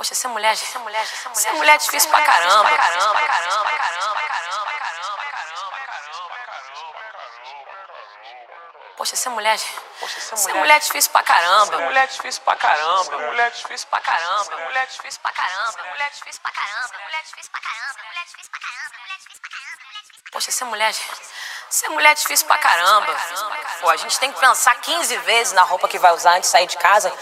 Poxa, ser mulher, ser mulher, ser mulher, ser mulher é difícil pra caramba, caramba, caramba, caramba, caramba, caramba, caramba, caramba. Poxa, ser mulher, poxa, ser mulher, é difícil pra caramba. Mulher é difícil pra caramba, mulher é difícil pra caramba, mulher é difícil pra caramba, mulher é difícil pra caramba, mulher é difícil pra caramba, mulher é difícil pra caramba, mulher é difícil pra caramba. Poxa, ser mulher, ser mulher é difícil pra caramba. Pô, a gente tem que pensar 15 vezes na roupa que vai usar antes de sair de casa,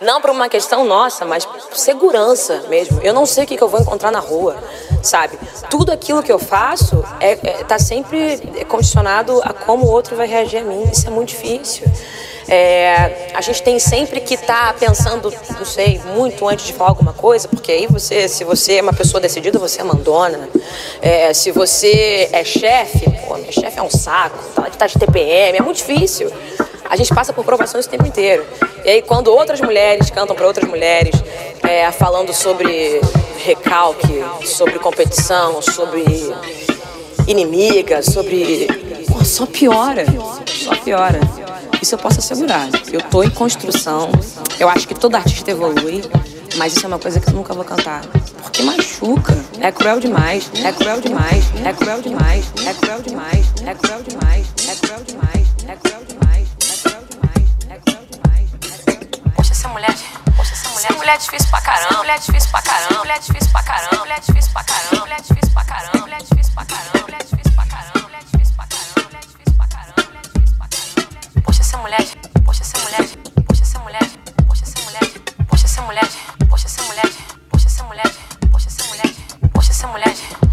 não por uma questão nossa, mas segurança mesmo. Eu não sei o que, que eu vou encontrar na rua, sabe? Tudo aquilo que eu faço é, é tá sempre condicionado a como o outro vai reagir a mim. Isso é muito difícil. É, a gente tem sempre que estar tá pensando, não sei, muito antes de falar alguma coisa, porque aí você, se você é uma pessoa decidida, você é mandona. É, se você é chefe, pô, minha chefe é um saco, tá, tá de TPM, é muito difícil a gente passa por provações o tempo inteiro. E aí, quando outras mulheres cantam para outras mulheres, é, falando sobre recalque, sobre competição, sobre inimiga, sobre. Pô, só piora, só piora. Isso eu posso assegurar. Eu tô em construção. Eu acho que todo artista evolui, mas isso é uma coisa que eu nunca vou cantar. Porque machuca. É cruel demais, é cruel demais, é cruel demais, é cruel demais, é cruel demais, é cruel demais, é cruel demais. É mulher. Poxa, essa mulher. Mulher difícil pra caramba. Mulher difícil pra caramba. Mulher difícil pra caramba. Mulher difícil pra caramba. Mulher difícil pra caramba. Mulher difícil pra caramba. Mulher difícil pra caramba. Mulher difícil pra caramba. Mulher difícil pra caramba. Mulher difícil pra caramba. Poxa, essa mulher. Poxa, essa mulher. Poxa, essa mulher. Poxa, essa mulher. Poxa, essa mulher. Poxa, essa mulher. Poxa, essa mulher. Poxa, essa mulher. Poxa, essa mulher.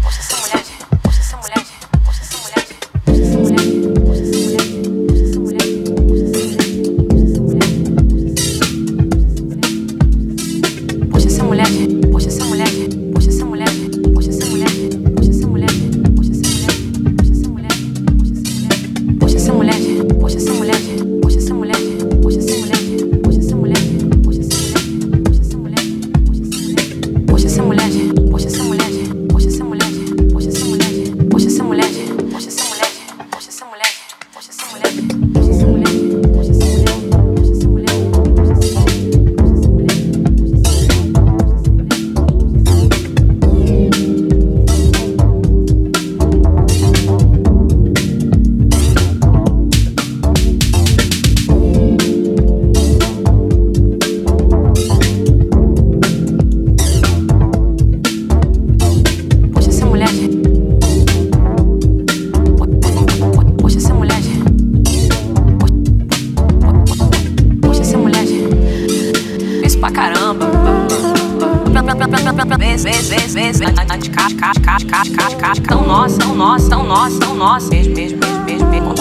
Caixa, caixa, caixa, caixa, caixa. Tão nossa, tão nossa, tão nossa, tão nossa. Mesmo, mesmo, mesmo, mesmo.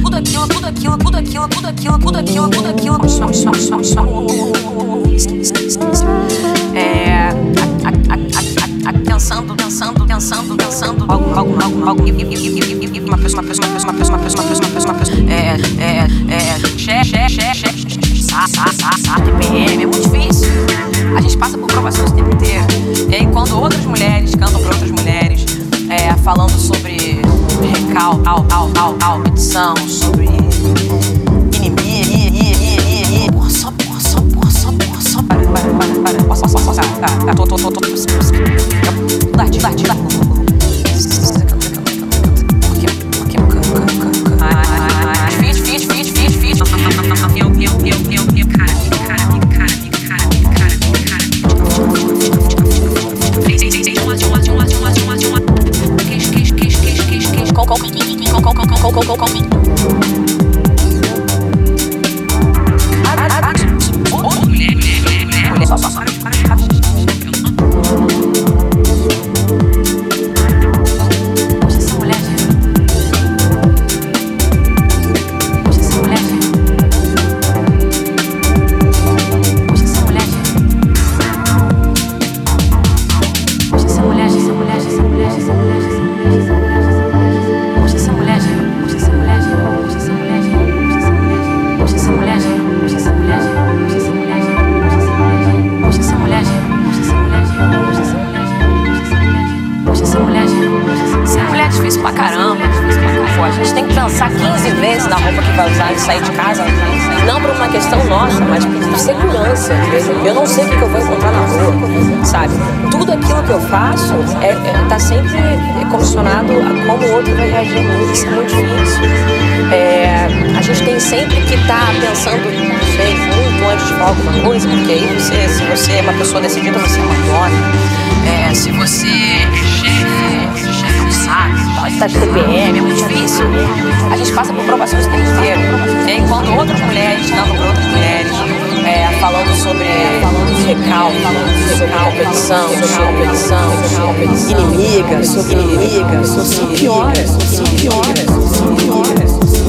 Tudo aquilo, tudo aquilo, tudo aquilo, tudo aquilo, tudo aquilo, tudo aquilo. É. Pensando, pensando, pensando, pensando. Algo, algo, algo, algo. Uma pessoa, uma pessoa, uma pessoa, uma pessoa, uma pessoa, uma pessoa. É, é, é. Xé, xé, xé, xé. Sá, sá, sá, sá. TPM. É muito difícil. A gente passa por provações o tempo inteiro. E aí, quando outras mulheres cantam pra outras mulheres, é, falando sobre recal, tal, tal, tal, tal, petição, sobre inimigo, porra, só, porra, só, porra, só, porra, só, para, para, para, para, para, só, só, só, tá, tá, tô, tô, tô, tô, fit, fit, fit. Eu, eu, eu, eu, na competição, competição, competição, inimiga, inimiga, sobre piora, sobre piora, sobre piora.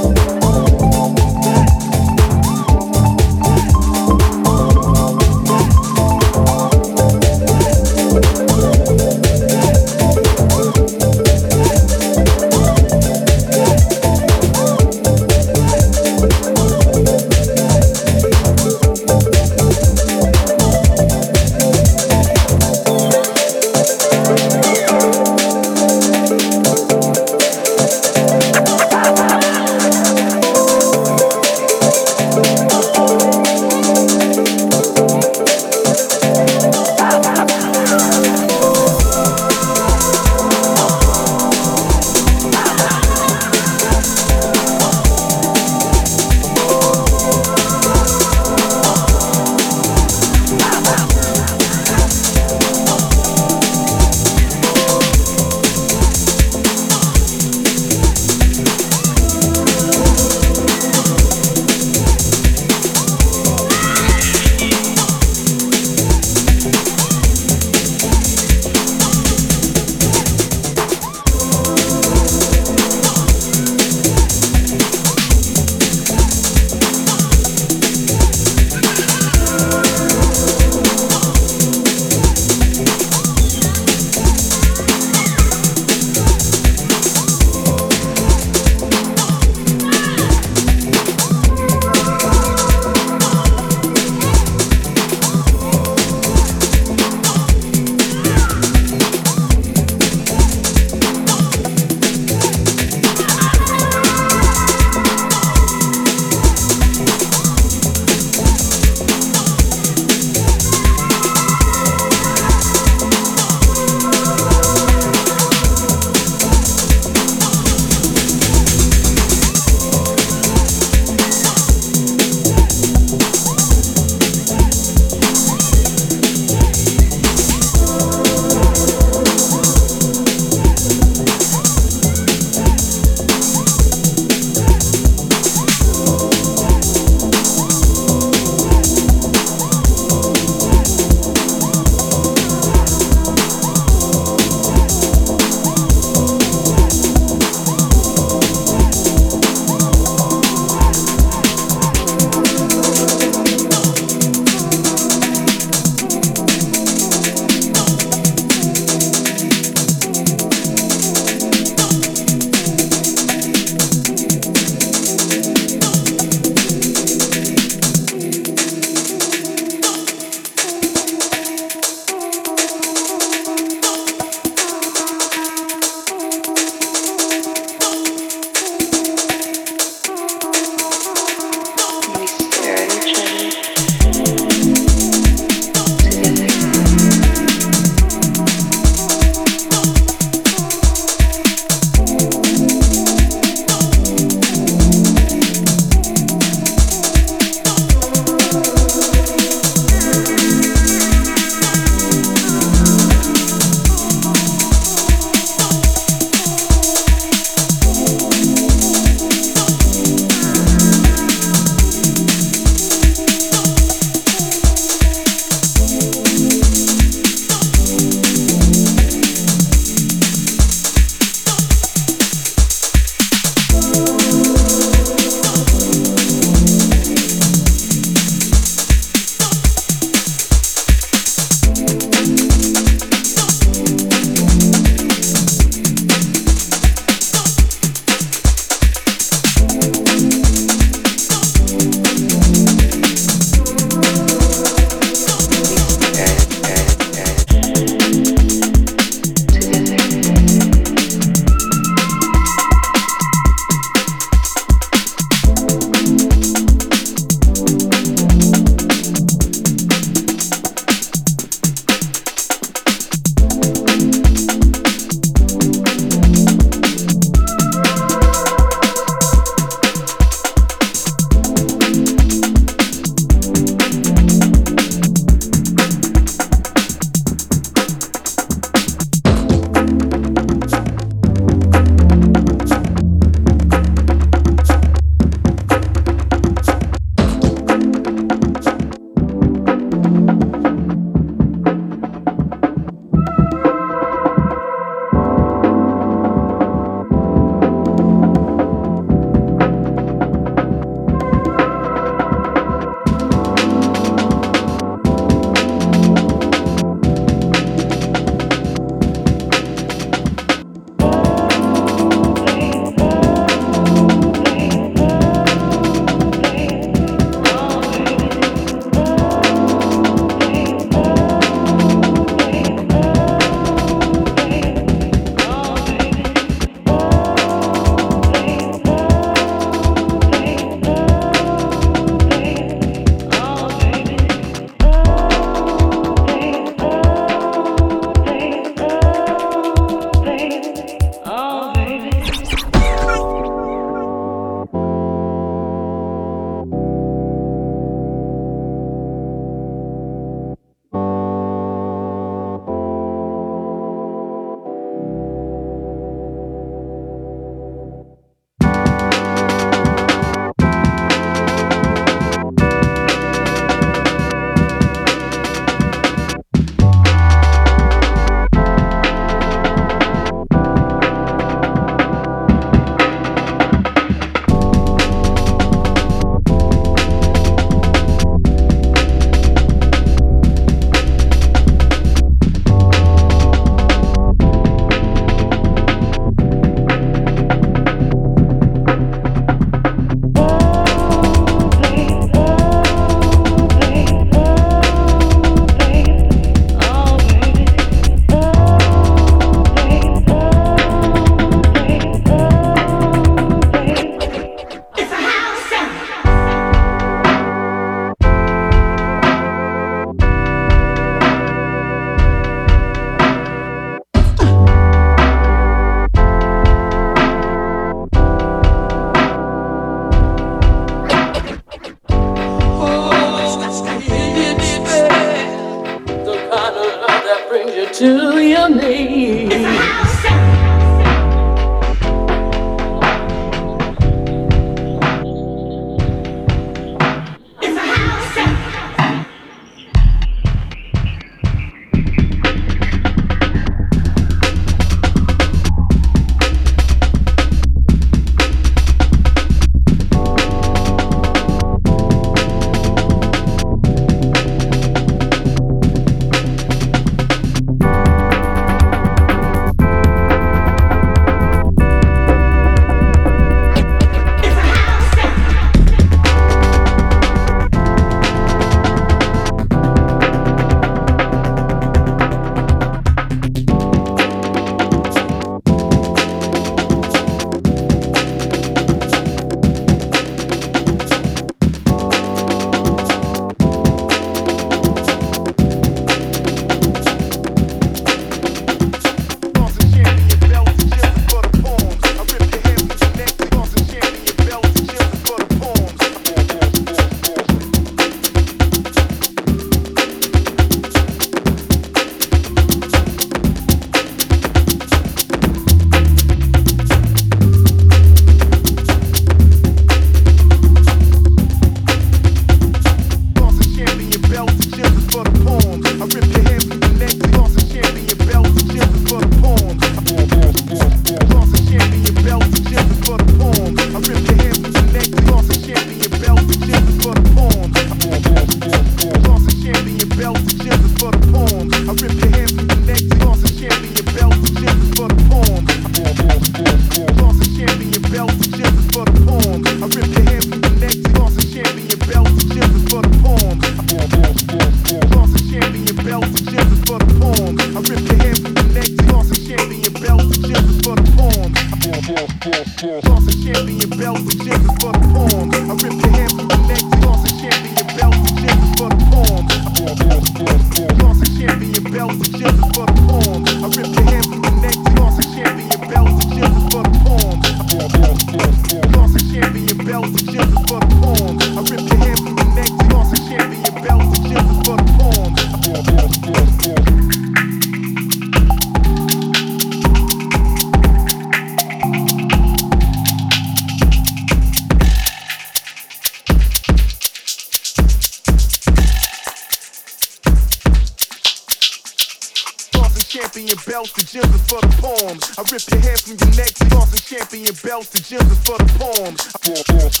storms. I rip your hair from your neck, stars and champion belts, the gems is for the palms. Stars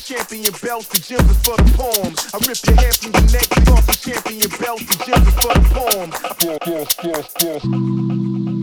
champion belts, the gems is for the palms. I rip your hair from your neck, stars and champion belts, the gems is for the palms.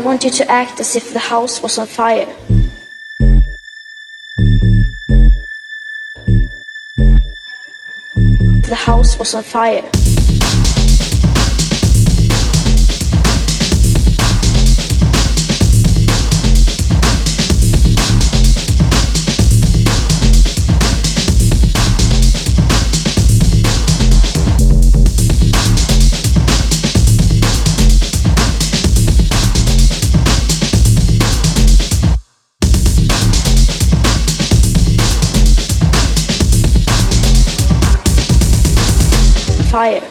I want you to act as if the house was on fire. The house was on fire. higher.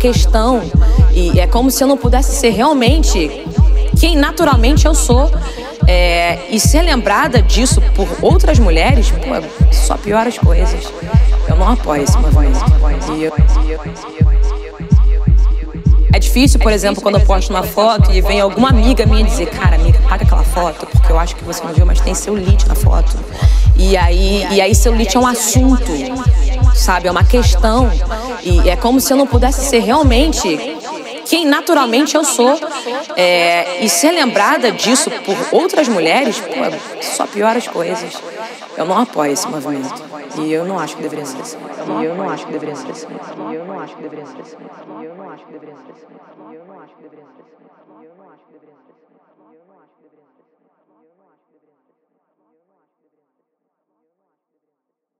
Questão. E é como se eu não pudesse ser realmente quem naturalmente eu sou. É, e ser lembrada disso por outras mulheres, pô, só piora as coisas. Eu não apoio esse movimento. É difícil, por exemplo, quando eu posto uma foto e vem alguma amiga minha dizer, cara, amiga, paga aquela foto, porque eu acho que você não viu, mas tem celulite na foto. E aí, e aí celulite é um assunto, sabe? É uma questão. E é como se eu não pudesse ser realmente quem naturalmente eu sou. É, e ser lembrada disso por outras mulheres, pô, só piora as coisas. Eu não apoio esse movimento. E eu não acho que deveria ser assim. E eu não acho que deveria ser assim. E eu não acho que deveria ser assim. E eu não acho que deveria ser assim.